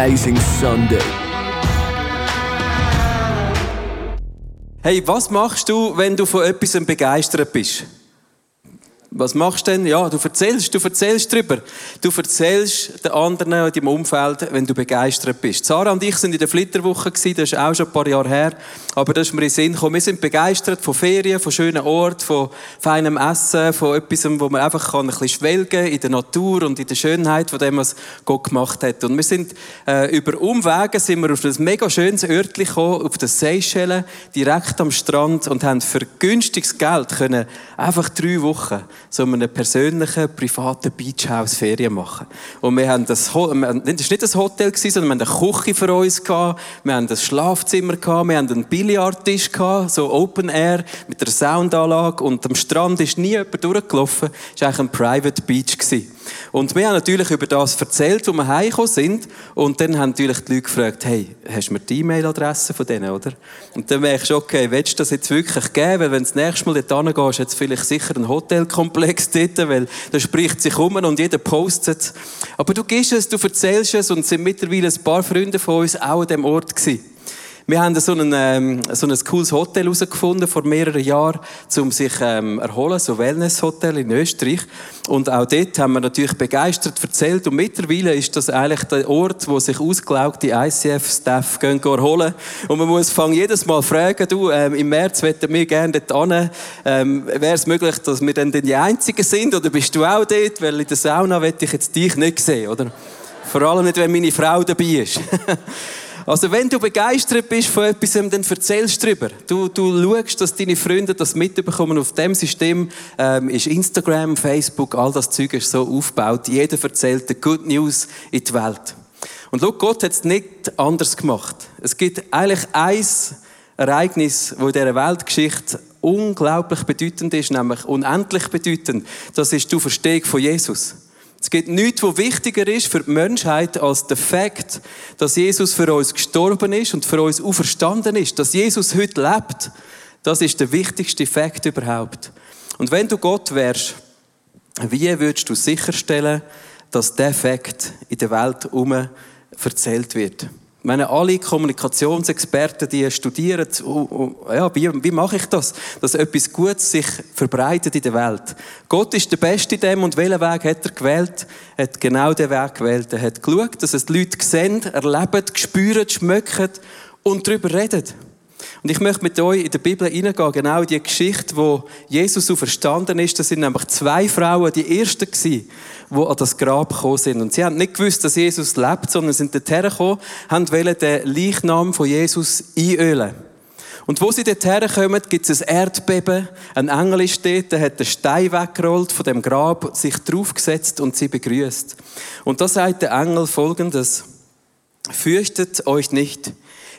amazing Sunday. Hey, was machst du, wenn du von etwas begeistert bist? Was machst du denn? Ja, du erzählst, du erzählst drüber. Du erzählst den anderen in deinem Umfeld, wenn du begeistert bist. Sarah und ich sind in der Flitterwoche das ist auch schon ein paar Jahre her. Aber das ist mir in den Sinn gekommen. Wir sind begeistert von Ferien, von schönen Orten, von feinem Essen, von etwas, wo man einfach kann ein bisschen schwelgen in der Natur und in der Schönheit von dem, was Gott gemacht hat. Und wir sind äh, über Umwege sind wir auf ein mega schönes Örtchen gekommen, auf den Seychellen, direkt am Strand und haben für günstiges Geld können einfach drei Wochen so einem persönlichen, privaten Beachhouse Ferien machen. Und wir haben das, das war nicht ein Hotel, sondern wir haben eine Küche für uns gehabt, wir haben ein Schlafzimmer gehabt, wir haben einen Billardtisch gehabt, so Open Air, mit einer Soundanlage und am Strand ist nie jemand durchgelaufen. Es war eigentlich ein Private Beach. Gewesen. Und wir haben natürlich über das erzählt, wo wir heimgekommen sind. Und dann haben natürlich die Leute gefragt, hey, hast du mir die E-Mail-Adresse von denen, oder? Und dann merkst du, okay, willst du das jetzt wirklich geben? Weil wenn du das nächste Mal dort hingehst, hat es vielleicht sicher einen Hotelkomplex dort, weil da spricht sich um und jeder postet. Aber du gehst es, du erzählst es und es sind mittlerweile ein paar Freunde von uns auch an diesem Ort gewesen. Wir haben so ein, ähm, so ein cooles Hotel herausgefunden vor mehreren Jahren, um sich ähm, erholen, so Wellness-Hotel in Österreich. Und auch dort haben wir natürlich begeistert erzählt. Und mittlerweile ist das eigentlich der Ort, wo sich ausgelaugte ICF-Staff gehen erholen. Und man muss fangen jedes Mal fragen, du, ähm, im März möchten wir gerne dort hin. Ähm, Wäre es möglich, dass wir dann die Einzigen sind? Oder bist du auch dort? Weil in der Sauna möchte ich jetzt dich nicht sehen, oder? Vor allem nicht, wenn meine Frau dabei ist. Also wenn du begeistert bist von etwas, dann erzählst du darüber. Du, du schaust, dass deine Freunde das mitbekommen. Auf dem System ähm, ist Instagram, Facebook, all das Zeug ist so aufgebaut. Jeder erzählt die Good News in die Welt. Und schau, Gott hat es nicht anders gemacht. Es gibt eigentlich ein Ereignis, wo in dieser Weltgeschichte unglaublich bedeutend ist, nämlich unendlich bedeutend. Das ist die Verstehung von Jesus. Es gibt nichts, was wichtiger ist für die Menschheit als der Fakt, dass Jesus für uns gestorben ist und für uns auferstanden ist. Dass Jesus heute lebt, das ist der wichtigste Fakt überhaupt. Und wenn du Gott wärst, wie würdest du sicherstellen, dass der Fakt in der Welt herum erzählt wird? Meine, alle Kommunikationsexperten, die studieren, ja, wie, wie mache ich das, dass etwas Gutes sich verbreitet in der Welt. Gott ist der Beste in dem und welchen Weg hat er gewählt? Er hat genau den Weg gewählt. Er hat geschaut, dass es die Leute sehen, erleben, spüren, schmecken und darüber reden. Und ich möchte mit euch in der Bibel hineingehen, genau in die Geschichte, wo Jesus so verstanden ist. Das sind nämlich zwei Frauen, die ersten gewesen, die an das Grab gekommen sind. Und sie haben nicht gewusst, dass Jesus lebt, sondern sind dorthin gekommen, haben wollen den Leichnam von Jesus einölen. Und wo sie dorthin kommen, gibt es ein Erdbeben. Ein Engel ist dort, der hat den Stein weggerollt von dem Grab, sich draufgesetzt und sie begrüßt. Und da sagt der Engel folgendes. Fürchtet euch nicht.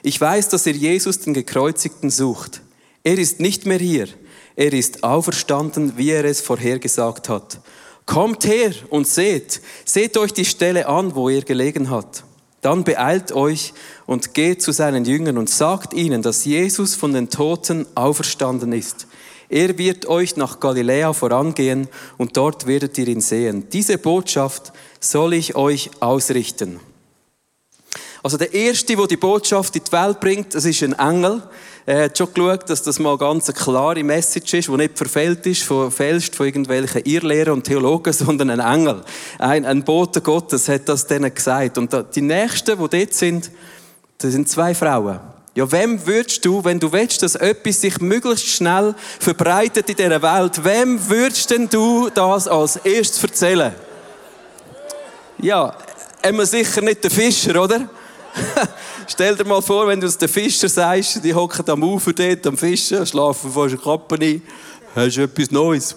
Ich weiß, dass ihr Jesus, den Gekreuzigten, sucht. Er ist nicht mehr hier. Er ist auferstanden, wie er es vorhergesagt hat. Kommt her und seht. Seht euch die Stelle an, wo er gelegen hat. Dann beeilt euch und geht zu seinen Jüngern und sagt ihnen, dass Jesus von den Toten auferstanden ist. Er wird euch nach Galiläa vorangehen und dort werdet ihr ihn sehen. Diese Botschaft soll ich euch ausrichten. Also der Erste, der die Botschaft in die Welt bringt, das ist ein Engel. Er hat schon geschaut, dass das mal ganz eine klare Message ist, die nicht verfehlt ist, verfälscht von irgendwelchen Irrlehrern und Theologen, sondern ein Engel. Ein, ein Bote Gottes hat das denen gesagt. Und die Nächsten, die dort sind, das sind zwei Frauen. Ja, wem würdest du, wenn du willst, dass etwas sich möglichst schnell verbreitet in dieser Welt, wem würdest denn du das als erstes erzählen? Ja, immer sicher nicht der Fischer, oder? Stell dir mal vor, wenn du es den Fischer sagst, die hocken am Ufer dort am Fischen, schlafen vor der Kappe ein. Hast du etwas Neues?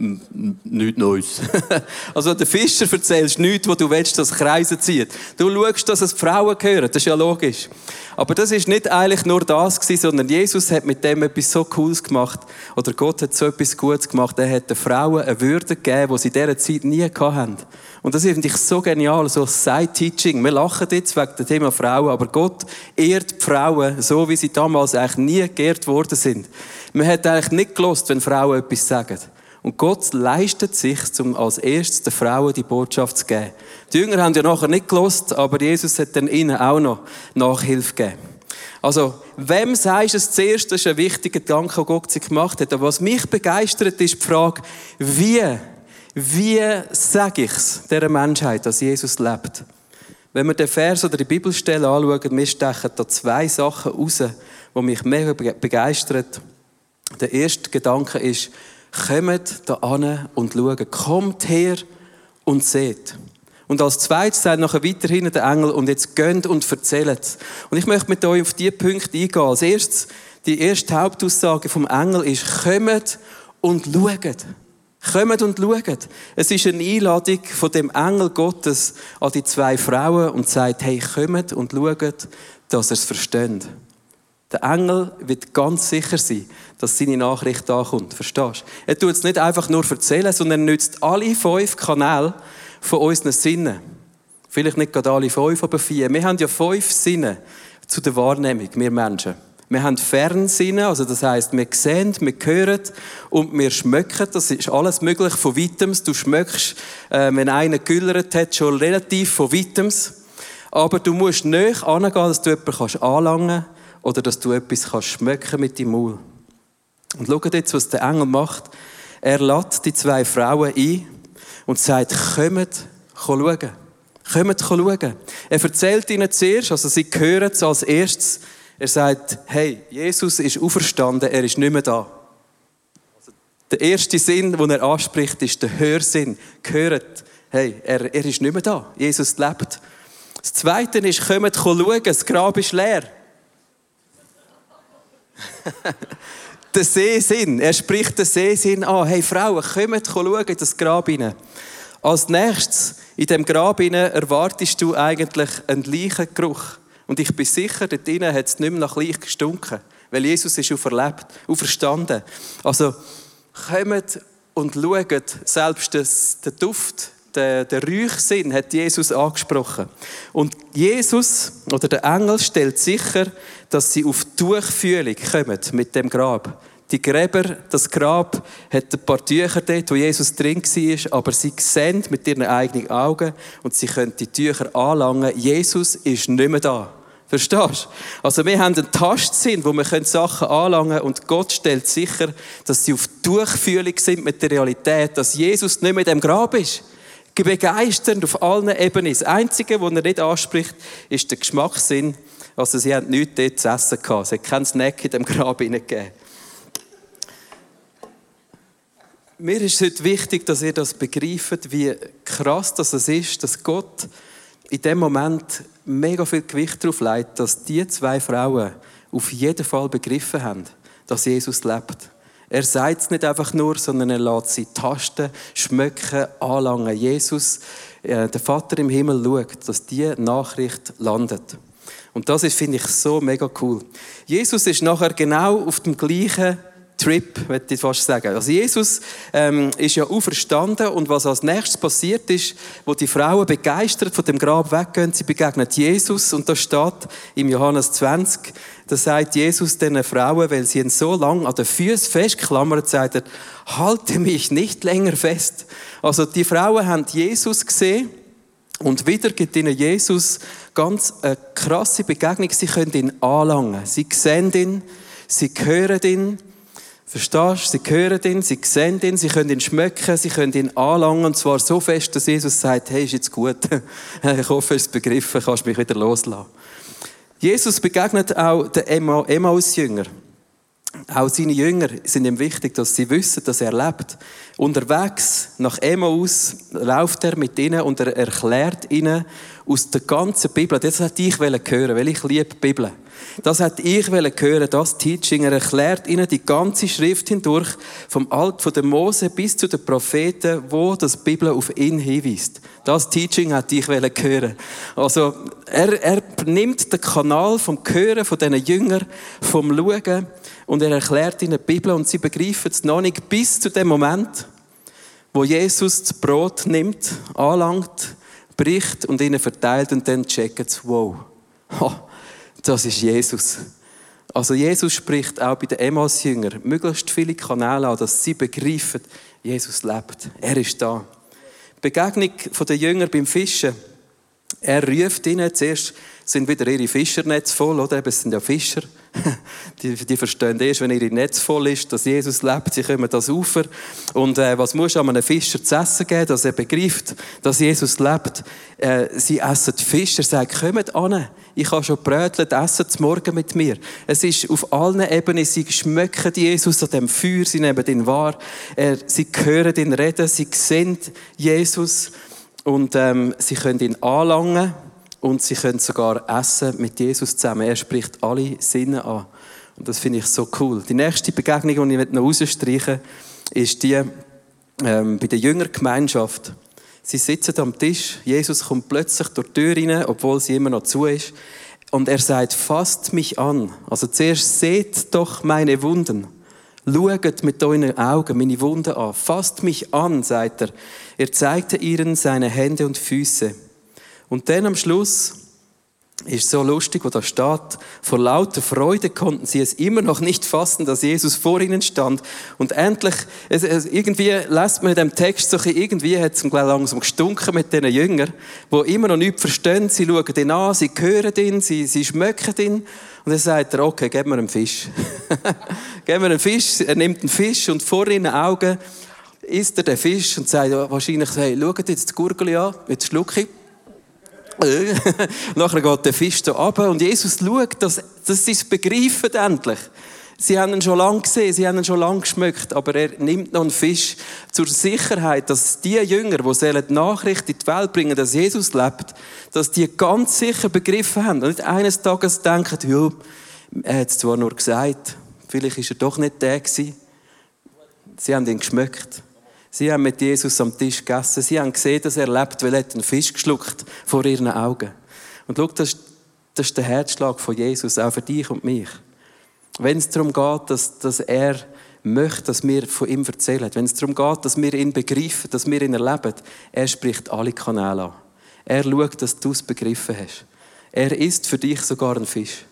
Nichts Neues. also der Fischer erzählst nichts, wo du willst, dass Kreise zieht. Du schaust, dass es Frauen gehören, das ist ja logisch. Aber das ist nicht eigentlich nur das gewesen, sondern Jesus hat mit dem etwas so Cooles gemacht. Oder Gott hat so etwas Gutes gemacht. Er hat den Frauen eine Würde gegeben, die sie in dieser Zeit nie hatten. Und das finde ich so genial, so Side-Teaching. Wir lachen jetzt wegen dem Thema Frauen, aber Gott ehrt die Frauen, so wie sie damals eigentlich nie geehrt worden sind. Man hat eigentlich nicht gelost, wenn Frauen etwas sagen. Und Gott leistet sich, um als erstes den Frauen die Botschaft zu geben. Die Jünger haben ja nachher nicht gelost, aber Jesus hat dann ihnen auch noch Nachhilfe gegeben. Also, wem sagst du es zuerst? Das ist ein wichtiger Gedanke, den Gott sich gemacht hat. Aber was mich begeistert, ist die Frage, wie, wie sage ich es dieser Menschheit, dass Jesus lebt? Wenn wir den Vers oder die Bibelstelle anschauen, mir stechen da zwei Sachen raus, die mich mega begeistern. Der erste Gedanke ist, kommt da an und schaut. Kommt her und seht. Und als zweites sagt nachher weiterhin der Engel, und jetzt gönnt und erzählt. Und ich möchte mit euch auf diese Punkte eingehen. Als erstes, die erste Hauptaussage vom Engel ist, kommt und schaut. Kommt und schaut. Es ist eine Einladung von dem Engel Gottes an die zwei Frauen und sagt, hey, kommt und schaut, dass er es versteht. Der Engel wird ganz sicher sein, dass seine Nachricht ankommt. Verstehst du? Er tut es nicht einfach nur erzählen, sondern er nützt alle fünf Kanäle von unseren Sinnen. Vielleicht nicht gerade alle fünf, aber vier. Wir haben ja fünf Sinne zu der Wahrnehmung, wir Menschen. Wir haben Fernsinne, also das heißt, wir sehen, wir hören und wir schmecken. Das ist alles möglich von Weitems. Du schmeckst, äh, wenn einer güllert hat, schon relativ von Weitems. Aber du musst nicht angehen, dass du jemanden anlangen kannst oder dass du etwas kannst schmecken mit deinem Maul. Und schaut jetzt, was der Engel macht. Er lädt die zwei Frauen ein und sagt, kommt, schauen. Kommt schauen. Er erzählt ihnen zuerst, also sie hören es als erstes. Er sagt, hey, Jesus ist auferstanden, er ist nicht mehr da. Also der erste Sinn, den er anspricht, ist der Hörsinn. Gehört, hey, er, er ist nicht mehr da. Jesus lebt. Das Zweite ist, kommt schauen, das Grab ist leer. der Sehsinn. Er spricht den Sehsinn an. Hey Frauen, kommt schauen in das Grab hinein. Als nächstes, in dem Grab hinein, erwartest du eigentlich einen Leichengeruch. Und ich bin sicher, dort drinnen hat es nicht mehr nach Leich gestunken. Weil Jesus ist auferlebt, auferstanden. Also, kommt und schaut, selbst das, der Duft der, der Räuchsinn hat Jesus angesprochen. Und Jesus oder der Engel stellt sicher, dass sie auf Tuchfühlung kommen mit dem Grab. Die Gräber, das Grab, hat ein paar Tücher dort, wo Jesus drin war, aber sie sehen mit ihren eigenen Augen und sie können die Tücher anlangen. Jesus ist nicht mehr da. Verstehst du? Also wir haben einen Tastsinn, wo wir Sachen anlangen können und Gott stellt sicher, dass sie auf Durchfühlung sind mit der Realität, dass Jesus nicht mehr in dem Grab ist begeisternd auf allen Ebenen. Das Einzige, was er nicht anspricht, ist der Geschmackssinn. Also sie haben nichts dort zu essen. Sie haben keinen Snack in dem Grab gegeben. Mir ist es heute wichtig, dass ihr das begreift, wie krass das ist, dass Gott in dem Moment mega viel Gewicht darauf legt, dass die zwei Frauen auf jeden Fall begriffen haben, dass Jesus lebt. Er sagt es nicht einfach nur, sondern er lässt sie tasten, schmecken, anlangen. Jesus, äh, der Vater im Himmel, schaut, dass diese Nachricht landet. Und das ist, finde ich, so mega cool. Jesus ist nachher genau auf dem gleichen Trip, würde ich fast sagen. Also Jesus ähm, ist ja auferstanden und was als nächstes passiert ist, wo die Frauen begeistert von dem Grab weggehen, sie begegnen Jesus und da steht im Johannes 20, da sagt Jesus den Frauen, weil sie ihn so lang an den Füßen festklammert, sagt er, halte mich nicht länger fest. Also die Frauen haben Jesus gesehen und wieder gibt ihnen Jesus ganz eine krasse Begegnung. Sie können ihn anlangen. Sie sehen ihn, sie hören ihn. Verstehst du? Sie hören ihn, sie sehen ihn, sie können ihn schmecken, sie können ihn anlangen. Und zwar so fest, dass Jesus sagt, hey, ist jetzt gut. ich hoffe, es begriffen, kannst mich wieder loslassen. Jesus begegnet auch den Emmaus-Jünger. Auch seine Jünger sind ihm wichtig, dass sie wissen, dass er lebt. Unterwegs nach Emmaus läuft er mit ihnen und er erklärt ihnen aus der ganzen Bibel. Das hätte ich hören weil ich liebe die Bibel. Das hätte ich hören, das Teaching. Er erklärt ihnen die ganze Schrift hindurch, vom Alt von der Mose bis zu den Propheten, wo das Bibel auf ihn hinweist. Das Teaching hätte ich hören Also, er, er nimmt den Kanal vom Hören von diesen Jüngern, vom Schauen, und er erklärt ihnen die Bibel und sie begreifen es noch nicht bis zu dem Moment, wo Jesus das Brot nimmt, anlangt, bricht und ihnen verteilt und dann checken sie, wow, das ist Jesus. Also Jesus spricht auch bei den Emmaus-Jüngern möglichst viele Kanäle an, dass sie begreifen, Jesus lebt. Er ist da. Begegnung der Jünger beim Fischen. Er ruft ihnen, zuerst sind wieder ihre Fischernetze voll, oder? Es sind ja Fischer. Die, die verstehen erst, wenn ihre Netz voll ist, dass Jesus lebt. Sie kommen das Ufer. Und äh, was muss an einem Fischer zu essen geben, dass er begreift, dass Jesus lebt? Äh, sie essen Fisch. Er sagt, kommt an. Ich habe schon brötelt, essen zum Morgen mit mir. Es ist auf allen Ebenen, sie schmecken Jesus an dem Feuer, sie nehmen ihn wahr. Er, sie hören ihn reden, sie sehen Jesus und ähm, sie können ihn anlangen und sie können sogar essen mit Jesus zusammen. Er spricht alle Sinne an. Und das finde ich so cool. Die nächste Begegnung, die ich noch rausstreichen ist die ähm, bei der Jüngergemeinschaft. Sie sitzen am Tisch. Jesus kommt plötzlich durch die Tür rein, obwohl sie immer noch zu ist. Und er sagt, fasst mich an. Also zuerst seht doch meine Wunden. Schaut mit euren Augen meine Wunden an. Fasst mich an, sagt er. Er zeigte ihnen seine Hände und Füße. Und dann am Schluss ist so lustig, wo da steht, vor lauter Freude konnten sie es immer noch nicht fassen, dass Jesus vor ihnen stand. Und endlich, es, es, irgendwie lässt man in dem Text so, irgendwie hat es langsam gestunken mit diesen Jüngern, die immer noch nichts verstehen. Sie schauen ihn an, sie hören ihn, sie, sie schmecken ihn. Und dann sagt er, okay, gib mir einen Fisch. gib mir einen Fisch. Er nimmt einen Fisch und vor ihren Augen isst er den Fisch und sagt wahrscheinlich, hey, schaut jetzt die Gurgel an, jetzt schlucke ich. Nachher geht der Fisch so runter und Jesus schaut, dass, dass sie es begreifen endlich. Sie haben ihn schon lange gesehen, sie haben ihn schon lange geschmeckt, aber er nimmt noch einen Fisch zur Sicherheit, dass die Jünger, die die Nachricht in die Welt bringen, dass Jesus lebt, dass die ganz sicher begriffen haben und nicht eines Tages denken, ja, er hat es zwar nur gesagt, vielleicht ist er doch nicht der gewesen. Sie haben ihn geschmeckt. Sie haben mit Jesus am Tisch gegessen. Sie haben gesehen, dass er lebt, weil er einen Fisch geschluckt vor ihren Augen. Und schau, das, das ist der Herzschlag von Jesus, auch für dich und mich. Wenn es darum geht, dass, dass er möchte, dass wir von ihm erzählen, wenn es darum geht, dass wir ihn begreifen, dass wir ihn erleben, er spricht alle Kanäle an. Er schaut, dass du es begriffen hast. Er isst für dich sogar einen Fisch.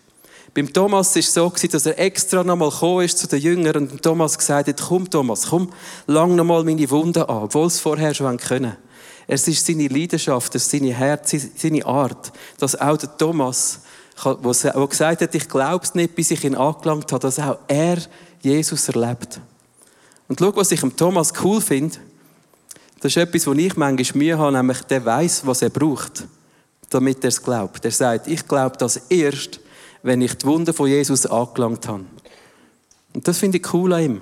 Beim Thomas war es so, dass er extra nochmal gekommen ist zu den Jüngern und Thomas gesagt hat, komm Thomas, komm, lang nochmal meine Wunden an, obwohl es vorher schon können. Es ist seine Leidenschaft, es ist seine Herz, seine Art, dass auch der Thomas, der gesagt hat, ich glaube es nicht, bis ich ihn angelangt habe, dass auch er Jesus erlebt. Und schau, was ich am Thomas cool finde, das ist etwas, wo ich manchmal Mühe habe, nämlich der weiß, was er braucht, damit er es glaubt. Er sagt, ich glaube das erst, wenn ich die Wunden von Jesus angelangt habe. Und das finde ich cool an ihm.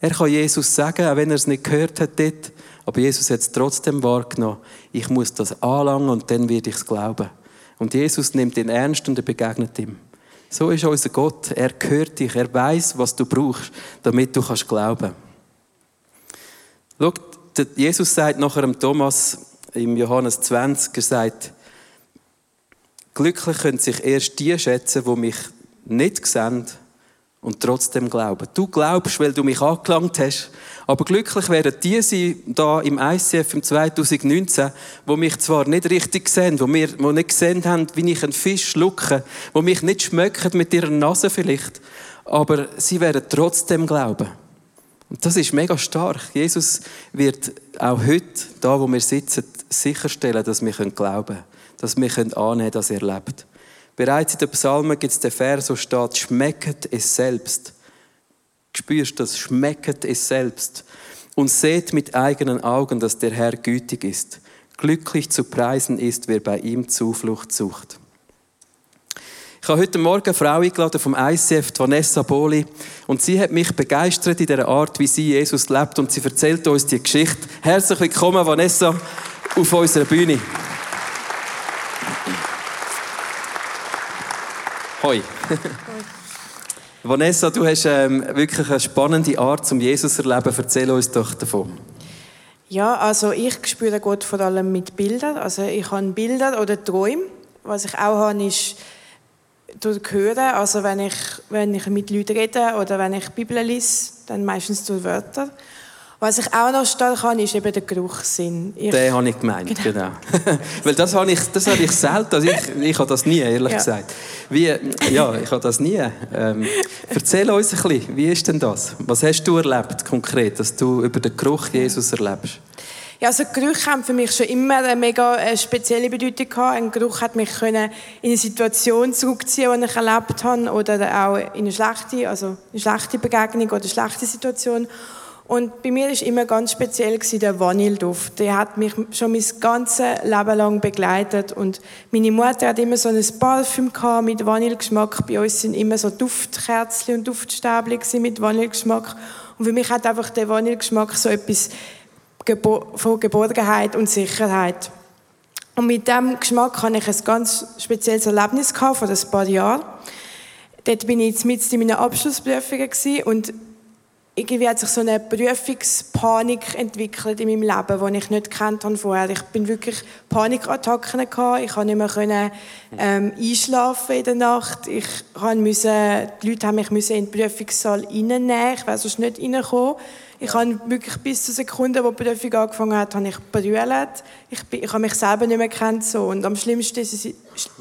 Er kann Jesus sagen, auch wenn er es nicht gehört hat dort, aber Jesus hat es trotzdem wahrgenommen. Ich muss das anlangen und dann werde ich es glauben. Und Jesus nimmt ihn ernst und er begegnet ihm. So ist unser Gott. Er hört dich. Er weiß, was du brauchst, damit du kannst glauben. Schau, Jesus sagt nachher dem Thomas im Johannes 20, er sagt, Glücklich können sich erst die schätzen, die mich nicht sehen und trotzdem glauben. Du glaubst, weil du mich angelangt hast, aber glücklich werden die sein, da im ICF im 2019, wo mich zwar nicht richtig sehen, wo mir, wo nicht gesehen haben, wie ich einen Fisch schlucke, wo mich nicht schmecken mit ihrer Nase vielleicht, aber sie werden trotzdem glauben. Und das ist mega stark. Jesus wird auch heute, da wo wir sitzen, sicherstellen, dass wir glauben können dass wir annehmen können, dass er lebt. Bereits in den Psalmen gibt es den Vers, wo steht, schmecket es selbst. Du das? Schmecket es selbst. Und seht mit eigenen Augen, dass der Herr gütig ist. Glücklich zu preisen ist, wer bei ihm Zuflucht sucht. Ich habe heute Morgen eine Frau eingeladen vom ICF, Vanessa Boli, und sie hat mich begeistert in der Art, wie sie Jesus lebt, und sie erzählt uns die Geschichte. Herzlich willkommen, Vanessa, auf unserer Bühne. Hoi. Vanessa, du hast ähm, wirklich eine spannende Art zum Jesus zu erleben. Erzähl uns doch davon. Ja, also ich spüre Gott vor allem mit Bildern. Also ich habe Bilder oder Träume. Was ich auch habe, ist durch Hören. Also wenn ich, wenn ich mit Leuten rede oder wenn ich Bibel lese, dann meistens durch Wörter. Was ich auch noch stark kann, ist eben der Geruchssinn. Ich, Den habe ich gemeint, genau. genau. Weil das habe ich, das habe ich selten, also ich, ich habe das nie, ehrlich ja. gesagt. Wie, ja, ich habe das nie. Ähm, erzähl uns ein bisschen, wie ist denn das? Was hast du erlebt konkret, dass du über den Geruch Jesus erlebst? Ja, also Gerüche haben für mich schon immer eine mega äh, spezielle Bedeutung gehabt. Ein Geruch hat mich können in eine Situation zurückziehen, die ich erlebt habe, oder auch in eine schlechte, also eine schlechte Begegnung oder eine schlechte Situation. Und bei mir ist immer ganz speziell der Vanilleduft. Der hat mich schon mein ganzes Leben lang begleitet. Und meine Mutter hat immer so ein Parfüm mit Vanillegeschmack. Bei uns sind immer so Duftkerzen und Duftstäbchen mit Vanillegeschmack. Und für mich hat einfach der Vanillegeschmack so etwas von Geborgenheit und Sicherheit. Und mit diesem Geschmack hatte ich ein ganz spezielles Erlebnis gehabt, vor ein paar Jahren. Dort bin ich jetzt mit in meiner Abschlussprüfungen und irgendwie hat sich so eine Prüfungspanik entwickelt in meinem Leben, die ich nicht kennt habe vorher. Ich bin wirklich Panikattacken gehabt. Ich konnte nicht mehr können, ähm, einschlafen in der Nacht. Ich musste, die Leute haben mich in den Prüfungssaal reinnehmen. Ich wäre sonst nicht reingekommen. Ich habe wirklich bis zur Sekunde, wo die Prüfung angefangen hat, habe ich brüllt. Ich, ich habe mich selber nicht mehr kennt so. Und am schlimmsten ist es,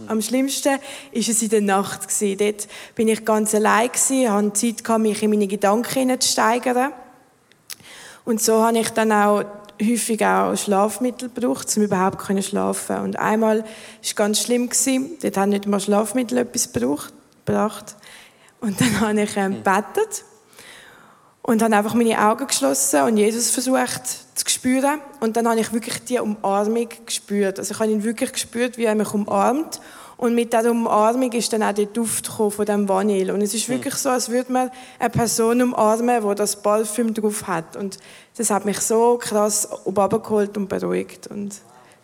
am schlimmsten ist es in der Nacht gewesen. Dort bin ich ganz allein gewesen, hatte Zeit gehabt, mich in meine Gedanken zu steigern. Und so habe ich dann auch häufig auch Schlafmittel gebraucht, um überhaupt zu schlafen. Und einmal war es ganz schlimm gewesen. Dort haben nicht mal Schlafmittel etwas gebracht. Und dann habe ich ähm, gebetet und habe einfach meine Augen geschlossen und Jesus versucht zu spüren. Und dann habe ich wirklich die Umarmung gespürt. Also ich habe ihn wirklich gespürt, wie er mich umarmt. Und mit dieser Umarmung ist dann auch der Duft von dem Vanille. Und es ist wirklich so, als würde man eine Person umarmen, die das Parfüm drauf hat. Und das hat mich so krass abgeholt und beruhigt. Und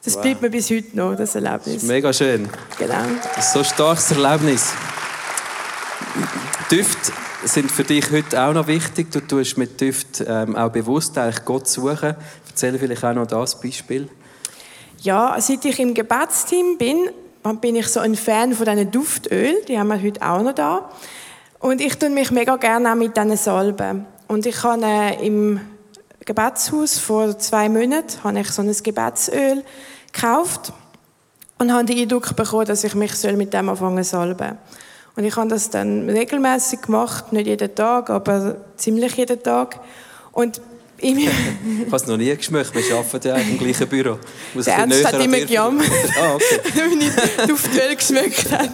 das wow. bleibt mir bis heute noch, das Erlebnis. Das mega schön. Genau. Das ist so ein starkes Erlebnis. Düfte sind für dich heute auch noch wichtig. Du tust mit Düft ähm, auch bewusst eigentlich Gott suchen. Erzähl vielleicht auch noch das Beispiel. Ja, seit ich im Gebetsteam bin, bin ich so ein Fan von diesen Duftöl. Die haben wir heute auch noch da. Und ich tue mich mega gerne auch mit diesen Salben. Und ich habe äh, im Gebetshaus vor zwei Monaten habe ich so ein Gebetsöl gekauft und habe den Eindruck bekommen, dass ich mich mit dem anfangen salben und ich habe das dann regelmäßig gemacht, nicht jeden Tag, aber ziemlich jeden Tag. Und ich habe es noch nie geschmeckt. Wir arbeiten ja im gleichen Büro. Muss der Ernst hat immer gejammert, ah, okay. wenn ich Duftwell geschmeckt habe.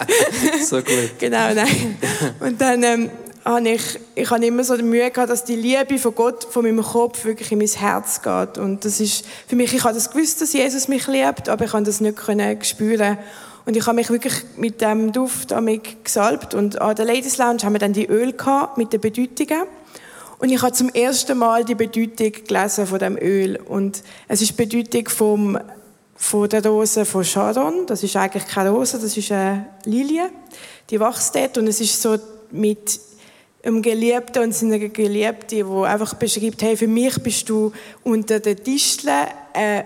so gut. Genau, nein. Und dann ähm, habe ich, ich habe immer so die Mühe gehabt, dass die Liebe von Gott, von meinem Kopf wirklich in mein Herz geht. Und das ist für mich, ich habe das gewusst, dass Jesus mich liebt, aber ich konnte das nicht können spüren. Und ich habe mich wirklich mit dem Duft gesalbt. Und an der Ladies Lounge haben wir dann die Öl gehabt mit den Bedeutungen. Und ich habe zum ersten Mal die Bedeutung gelesen von dem Öl. Und es ist die Bedeutung vom, von der Rose von Sharon. Das ist eigentlich keine Rose, das ist eine Lilie. Die wächst dort. Und es ist so mit einem Geliebten und seiner Geliebten, wo einfach beschreibt, hey, für mich bist du unter den Disteln äh,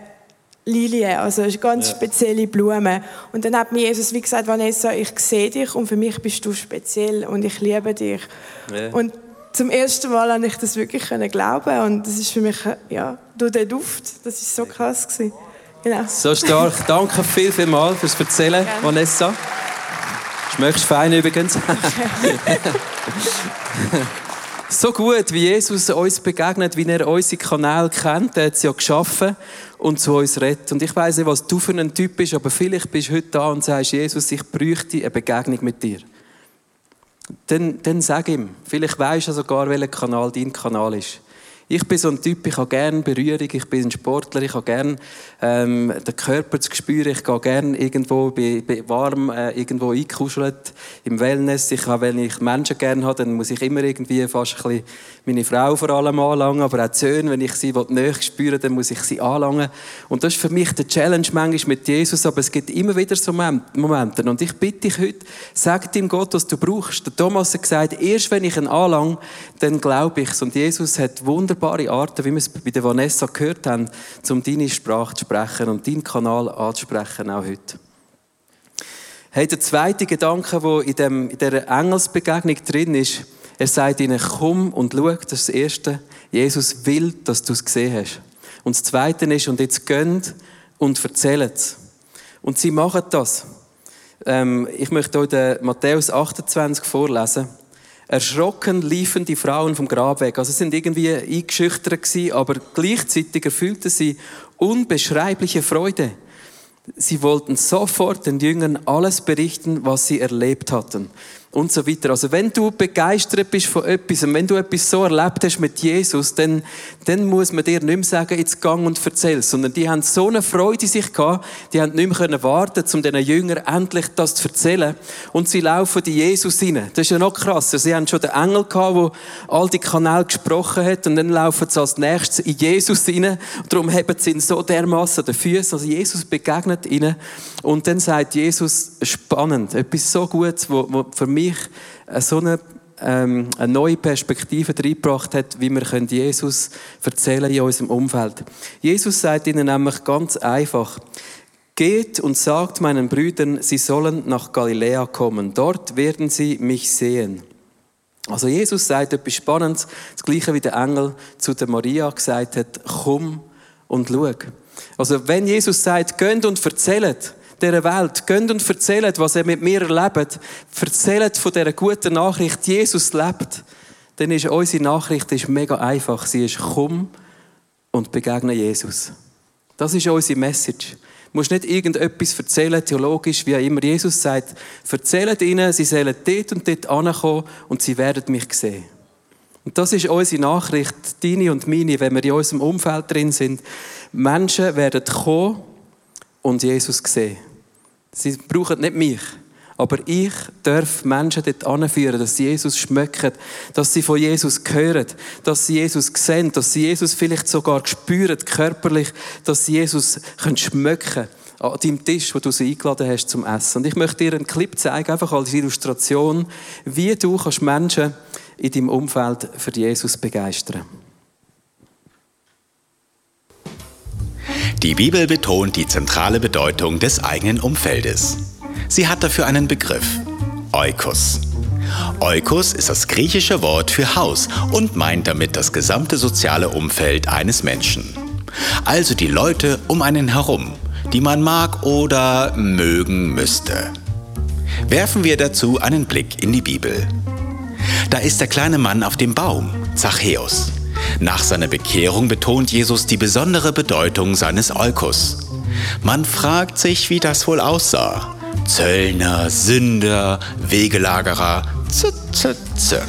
Lilie, also eine ganz ja. spezielle Blume. Und dann hat mir Jesus wie gesagt, Vanessa, ich sehe dich und für mich bist du speziell und ich liebe dich. Ja. Und zum ersten Mal habe ich das wirklich können glauben und das ist für mich ja durch den Duft, das ist so krass gewesen. Genau. So stark. Danke viel, viel mal fürs Erzählen, Gerne. Vanessa. Schmeckst fein übrigens. so gut, wie Jesus uns begegnet, wie er unsere Kanäle kennt. Er hat sie ja geschaffen und zu uns redet. Und ich weiß nicht, was du für ein Typ bist, aber vielleicht bist du heute da und sagst, Jesus, ich bräuchte eine Begegnung mit dir. Dann, dann sag ihm. Vielleicht weißt du sogar, welcher Kanal dein Kanal ist. Ich bin so ein Typ, ich habe gerne Berührung, ich bin ein Sportler, ich habe gerne ähm, den Körper zu spüren, ich gehe gerne irgendwo, bin, bin warm äh, irgendwo eingekuschelt im Wellness. Ich wenn ich Menschen gerne habe, dann muss ich immer irgendwie fast ein bisschen meine Frau vor allem anlangen, aber auch Söhne, wenn ich sie näher spüre, dann muss ich sie anlangen. Und das ist für mich der Challenge manchmal mit Jesus, aber es gibt immer wieder so Momente. Und ich bitte dich heute, sag ihm Gott, was du brauchst. Der Thomas hat gesagt, erst wenn ich ihn anlange, dann glaube ich es. Und Jesus hat wunderbare Arten, wie wir es bei der Vanessa gehört haben, um deine Sprache zu sprechen und deinen Kanal anzusprechen, auch heute. Hey, der zweite Gedanke, der in, dem, in dieser Engelsbegegnung drin ist, er sagt ihnen, komm und schau, das ist das Erste. Jesus will, dass du es gesehen hast. Und das Zweite ist, und jetzt gönnt und erzählt. Und sie machen das. Ähm, ich möchte euch Matthäus 28 vorlesen. Erschrocken liefen die Frauen vom Grab weg. Also sie sind irgendwie eingeschüchtert gewesen, aber gleichzeitig erfüllten sie unbeschreibliche Freude. Sie wollten sofort den Jüngern alles berichten, was sie erlebt hatten und so weiter. Also wenn du begeistert bist von etwas und wenn du etwas so erlebt hast mit Jesus, dann, dann muss man dir nicht mehr sagen, jetzt gang und erzähl, sondern die haben so eine Freude in sich gehabt, die haben nicht mehr können warten, um diesen Jüngern endlich das zu erzählen und sie laufen in Jesus hinein. Das ist ja noch krasser. Sie haben schon den Engel gehabt, der all die Kanäle gesprochen hat und dann laufen sie als nächstes in Jesus hinein darum haben sie ihn so dermaßen den Füßen, also Jesus begegnet ihnen und dann sagt Jesus, spannend, etwas so Gutes, wo für mich mich so eine, ähm, eine neue Perspektive reingebracht hat, wie wir Jesus erzählen in unserem Umfeld. Jesus sagt ihnen nämlich ganz einfach, Geht und sagt meinen Brüdern, sie sollen nach Galiläa kommen. Dort werden sie mich sehen. Also Jesus sagt etwas Spannendes, das gleiche wie der Engel zu der Maria gesagt hat, komm und schau. Also wenn Jesus sagt, geht und erzählt, dieser Welt. Geht und erzählt, was er mit mir erlebt. Erzählt von dieser guten Nachricht, Jesus lebt. Dann ist unsere Nachricht ist mega einfach. Sie ist, komm und begegne Jesus. Das ist unsere Message. Du musst nicht irgendetwas erzählen, theologisch, wie immer Jesus sagt. Erzählt ihnen, sie sollen dort und dort ankommen und sie werden mich sehen. Und das ist unsere Nachricht, deine und meine, wenn wir in unserem Umfeld drin sind. Menschen werden kommen und Jesus sehen. Sie brauchen nicht mich. Aber ich darf Menschen dort anführen, dass sie Jesus schmecken, dass sie von Jesus hören, dass sie Jesus sehen, dass sie Jesus vielleicht sogar spüren, körperlich, dass sie Jesus können schmecken an deinem Tisch, wo du sie eingeladen hast zum Essen. Und ich möchte dir einen Clip zeigen, einfach als Illustration, wie du Menschen in deinem Umfeld für Jesus begeistern kannst. Die Bibel betont die zentrale Bedeutung des eigenen Umfeldes. Sie hat dafür einen Begriff, Oikos. Oikos ist das griechische Wort für Haus und meint damit das gesamte soziale Umfeld eines Menschen. Also die Leute um einen herum, die man mag oder mögen müsste. Werfen wir dazu einen Blick in die Bibel. Da ist der kleine Mann auf dem Baum, Zachäus. Nach seiner Bekehrung betont Jesus die besondere Bedeutung seines Eukos. Man fragt sich, wie das wohl aussah. Zöllner, Sünder, Wegelagerer, z, z, z.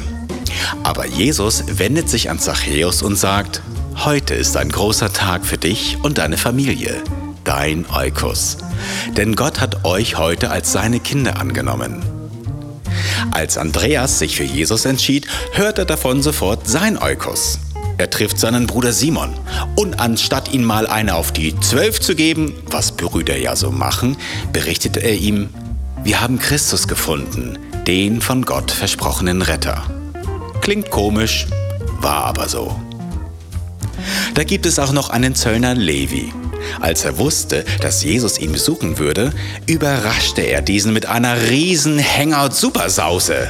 Aber Jesus wendet sich an Zachäus und sagt, heute ist ein großer Tag für dich und deine Familie, dein Eukos. Denn Gott hat euch heute als seine Kinder angenommen. Als Andreas sich für Jesus entschied, hört er davon sofort sein Eukos. Er trifft seinen Bruder Simon. Und anstatt ihm mal eine auf die Zwölf zu geben, was Brüder ja so machen, berichtete er ihm, wir haben Christus gefunden, den von Gott versprochenen Retter. Klingt komisch, war aber so. Da gibt es auch noch einen Zöllner Levi. Als er wusste, dass Jesus ihn besuchen würde, überraschte er diesen mit einer riesen Hangout-Supersause.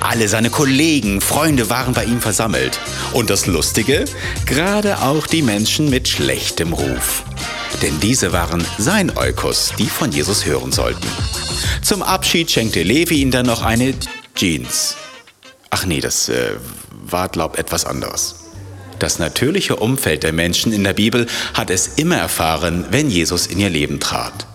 Alle seine Kollegen, Freunde waren bei ihm versammelt. Und das Lustige, gerade auch die Menschen mit schlechtem Ruf. Denn diese waren sein Eukos, die von Jesus hören sollten. Zum Abschied schenkte Levi ihm dann noch eine Jeans. Ach nee, das äh, war, glaub, etwas anderes. Das natürliche Umfeld der Menschen in der Bibel hat es immer erfahren, wenn Jesus in ihr Leben trat.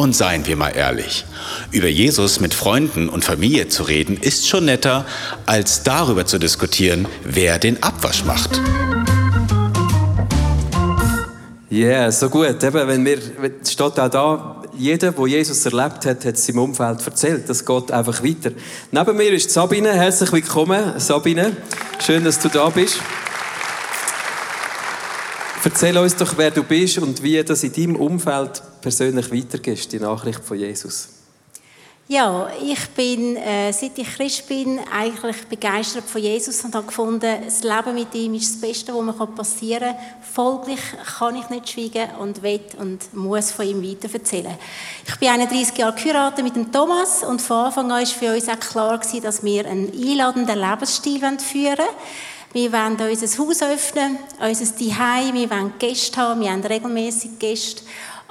Und seien wir mal ehrlich, über Jesus mit Freunden und Familie zu reden, ist schon netter, als darüber zu diskutieren, wer den Abwasch macht. Ja, yeah, so gut. Eben, wenn wir, steht auch da, jeder, der Jesus erlebt hat, hat es im Umfeld erzählt. Das geht einfach weiter. Neben mir ist Sabine. Herzlich willkommen, Sabine. Schön, dass du da bist. Erzähl uns doch, wer du bist und wie das in deinem Umfeld persönlich weitergehst, die Nachricht von Jesus. Ja, ich bin, äh, seit ich Christ bin, eigentlich begeistert von Jesus und habe gefunden, das Leben mit ihm ist das Beste, was mir passieren kann. Folglich kann ich nicht schweigen und will und muss von ihm weiter erzählen. Ich bin 31 Jahre geheiratet mit dem Thomas und von Anfang an war für uns auch klar, gewesen, dass wir einen einladenden Lebensstil führen wollen Wir wollen unser Haus öffnen, unser Zuhause, wir wollen Gäste haben, wir haben regelmäßig Gäste.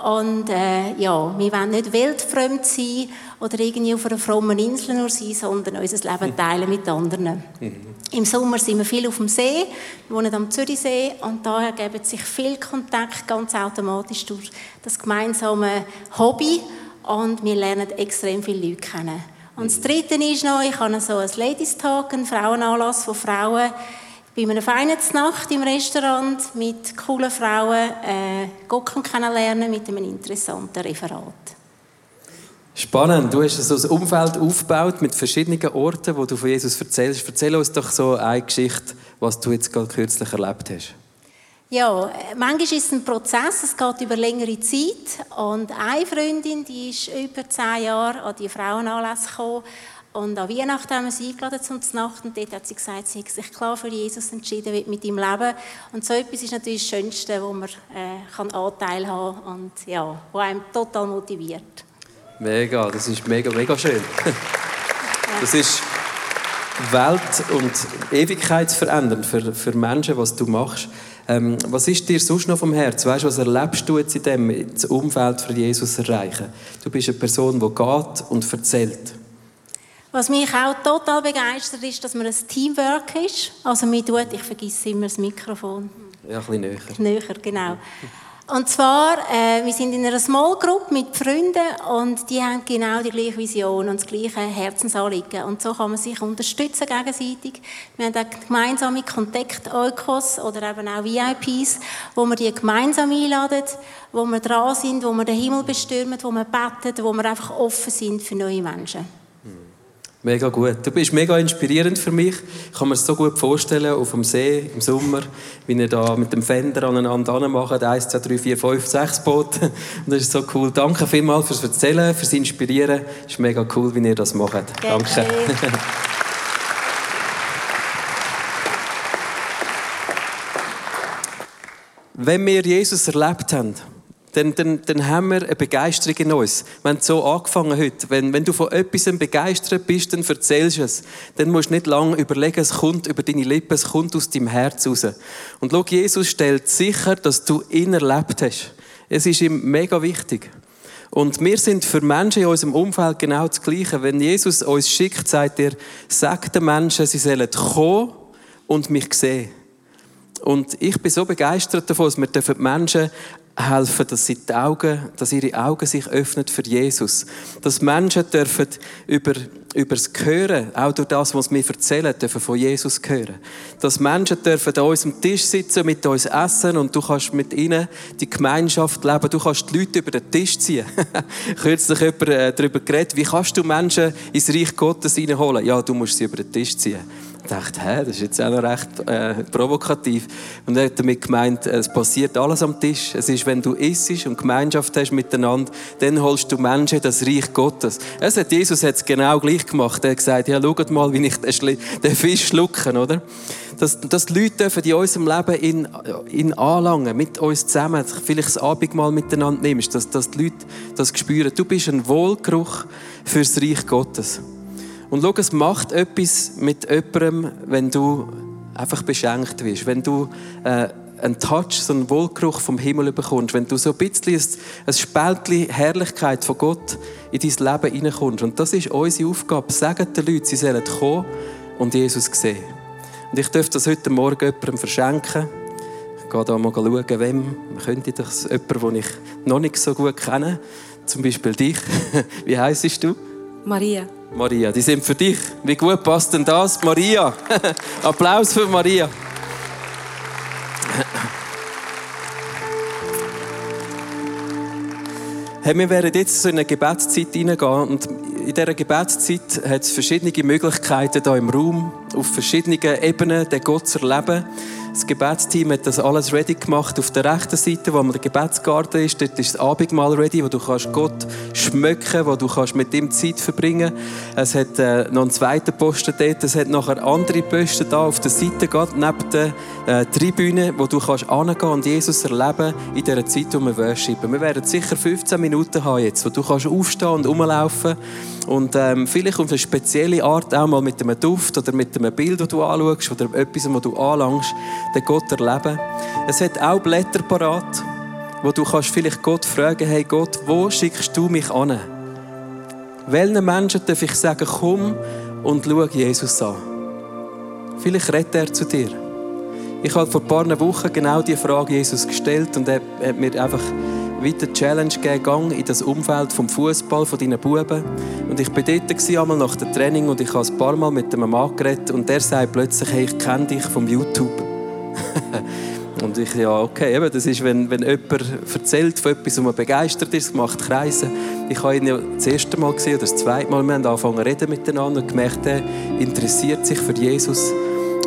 Und äh, ja, wir wollen nicht weltfremd sein oder irgendwie auf einer frommen Insel nur sein, sondern unser Leben teilen mit anderen. Mhm. Im Sommer sind wir viel auf dem See, wir wohnen am Zürichsee und da ergeben sich viel Kontakt ganz automatisch durch das gemeinsame Hobby und wir lernen extrem viele Leute kennen. Und das Dritte ist noch, ich habe so ein Ladies Talk, einen Frauenanlass von Frauen, bei einer Weihnachtsnacht im Restaurant mit coolen Frauen äh, Gott kennenlernen mit einem interessanten Referat. Spannend. Du hast so ein Umfeld aufgebaut mit verschiedenen Orten, wo du von Jesus erzählst. Erzähl uns doch so eine Geschichte, was du jetzt gerade kürzlich erlebt hast. Ja, manchmal ist es ein Prozess, es geht über längere Zeit. Und eine Freundin, die ist über zehn Jahre an die Frauenanlässe gekommen und an Weihnachten haben wir sie eingeladen zum Nacht und dort hat sie gesagt, sie hat sich klar für Jesus entschieden wird mit ihm leben. Und so etwas ist natürlich das Schönste, wo man äh, kann Anteil haben kann und ja, wo einem total motiviert. Mega, das ist mega, mega schön. Das ist Welt und Ewigkeit verändern für, für Menschen, was du machst. Ähm, was ist dir sonst noch vom Herz? Weißt, was erlebst du jetzt in dem das Umfeld für Jesus erreichen? Du bist eine Person, die geht und erzählt. Was mich auch total begeistert, ist, dass man ein Teamwork ist. Also mir tut, ich vergesse immer das Mikrofon. Ja, ein bisschen näher. Näher, genau. Und zwar, äh, wir sind in einer Small Group mit Freunden und die haben genau die gleiche Vision und das gleiche Herzensanliegen. Und so kann man sich unterstützen gegenseitig. Wir haben auch gemeinsame Kontakt-Eukos oder eben auch VIPs, wo wir die gemeinsam einladen, wo wir dran sind, wo wir den Himmel bestürmen, wo wir beten, wo wir einfach offen sind für neue Menschen. Mega gut. Du bist mega inspirierend für mich. Ich kann mir das so gut vorstellen, auf dem See im Sommer, wie ihr da mit dem Fender aneinander macht. Eins, zwei, drei, vier, fünf, sechs Boote. Und das ist so cool. Danke vielmals fürs Erzählen, fürs Inspirieren. Es ist mega cool, wie ihr das macht. Danke. Wenn wir Jesus erlebt haben, dann, dann, dann haben wir eine Begeisterung in uns. Wir haben so angefangen heute. Wenn, wenn du von etwas begeistert bist, dann erzählst du es. Dann musst du nicht lange überlegen, es kommt über deine Lippen, es kommt aus deinem Herz raus. Und schau, Jesus stellt sicher, dass du ihn erlebt hast. Es ist ihm mega wichtig. Und wir sind für Menschen in unserem Umfeld genau das Gleiche. Wenn Jesus uns schickt, sagt er, sagt den Menschen, sie sollen kommen und mich sehen. Und ich bin so begeistert davon, dass wir die Menschen helfen, dass sie die Augen, dass ihre Augen sich öffnen für Jesus. Dass Menschen dürfen über, über das Hören, auch durch das, was wir erzählen, dürfen von Jesus hören. Dass Menschen dürfen an unserem Tisch sitzen, mit uns essen und du kannst mit ihnen die Gemeinschaft leben. Du kannst die Leute über den Tisch ziehen. Kürzlich jemand äh, darüber geredet, wie kannst du Menschen ins Reich Gottes reinholen? Ja, du musst sie über den Tisch ziehen. Dachte, hä, das ist jetzt auch noch recht äh, provokativ. Und er hat damit gemeint, es passiert alles am Tisch. Es ist, wenn du isst und Gemeinschaft hast miteinander, dann holst du Menschen das Reich Gottes. Es hat, Jesus hat es genau gleich gemacht. Er hat gesagt, ja, schaut mal, wie ich den, Fisch schlucken, oder? Dass, dass die Leute dürfen in unserem Leben ihn, ihn anlangen, mit uns zusammen, vielleicht das Abendmahl miteinander nimmst, dass, dass die Leute das spüren. Du bist ein Wohlgeruch fürs Reich Gottes. Und schau, es macht etwas mit jemandem, wenn du einfach beschenkt wirst, wenn du äh, einen Touch, so einen Wohlgeruch vom Himmel bekommst, wenn du so ein bisschen ein Spältchen Herrlichkeit von Gott in dein Leben hineinkommst. Und das ist unsere Aufgabe. Sagen den Leuten, sie sollen kommen und Jesus sehen. Und ich dürfte das heute Morgen jemandem verschenken. Ich gehe da mal schauen, wem könnte das jemand, den ich noch nicht so gut kenne. Zum Beispiel dich. Wie heisst du? Maria. Maria, die sind für dich. Wie gut passt denn das? Maria. Applaus für Maria. Hey, wir werden jetzt in eine Gebetszeit hineingehen und in dieser Gebetszeit hat es verschiedene Möglichkeiten hier im Raum, auf verschiedenen Ebenen den Gott zu erleben. Das Gebetsteam hat das alles ready gemacht. Auf der rechten Seite, wo der Gebetsgarten ist, dort ist das Abendmahl ready, wo du kannst Gott schmücken, wo du kannst mit ihm Zeit verbringen. Es hat äh, noch einen zweiten Posten dort. Es hat nachher andere Posten da auf der Seite, gerade neben der äh, Tribüne, wo du kannst angehen und Jesus erleben in dieser Zeit, wo wir worshipen. Wir werden sicher 15 Minuten haben jetzt, wo du kannst aufstehen und rumlaufen und ähm, vielleicht auf eine spezielle Art auch mal mit einem Duft oder mit einem Bild, das du anschaust oder etwas, das du anlangst, den Gott erleben. Es hat auch Blätter parat, wo du kannst vielleicht Gott fragen, hey Gott, wo schickst du mich an? Welchen Menschen darf ich sagen, komm und schau Jesus an? Vielleicht redet er zu dir. Ich habe vor ein paar Wochen genau diese Frage Jesus gestellt und er hat mir einfach weiter Challenge gegeben, in das Umfeld vom Fußball von deinen Buben. Und ich war dort einmal nach dem Training und ich habe ein paar Mal mit einem Mann geredet und der sagt plötzlich, hey, ich kenne dich vom YouTube. und ich, ja, okay, eben, das ist, wenn, wenn jemand erzählt von etwas, wo man begeistert ist, macht Kreise. Ich habe ihn ja das erste Mal gesehen oder das zweite Mal, wir haben angefangen zu reden miteinander und gemerkt, er interessiert sich für Jesus.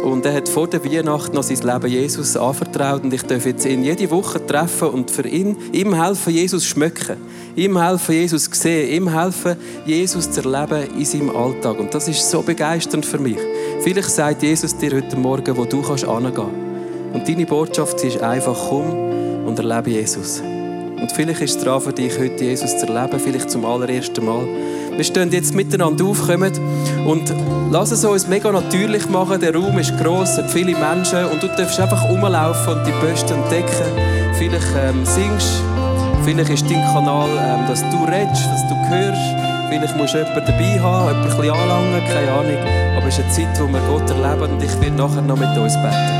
Und er hat vor der Weihnacht noch sein Leben Jesus anvertraut und ich darf jetzt ihn jede Woche treffen und für ihn, ihm helfen, Jesus schmücken. Ihm helfen, Jesus sehen. Ihm helfen, Jesus zu erleben in seinem Alltag. Und das ist so begeisternd für mich. Vielleicht sagt Jesus dir heute Morgen, wo du kannst angehen. Und deine Botschaft ist einfach, komm und erlebe Jesus. Und vielleicht ist es dran für dich, heute Jesus zu erleben, vielleicht zum allerersten Mal. Wir stehen jetzt miteinander auf, kommen und lassen es uns mega natürlich machen. Der Raum ist gross, hat viele Menschen und du darfst einfach rumlaufen und die Besten entdecken. Vielleicht ähm, singst, vielleicht ist dein Kanal, ähm, dass du redest, dass du hörst. Vielleicht musst du jemanden dabei haben, jemanden anlangen, keine Ahnung. Aber es ist eine Zeit, wo wir Gott erleben und ich werde nachher noch mit uns beten.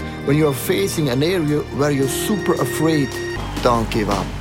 when you are facing an area where you're super afraid. Don't give up.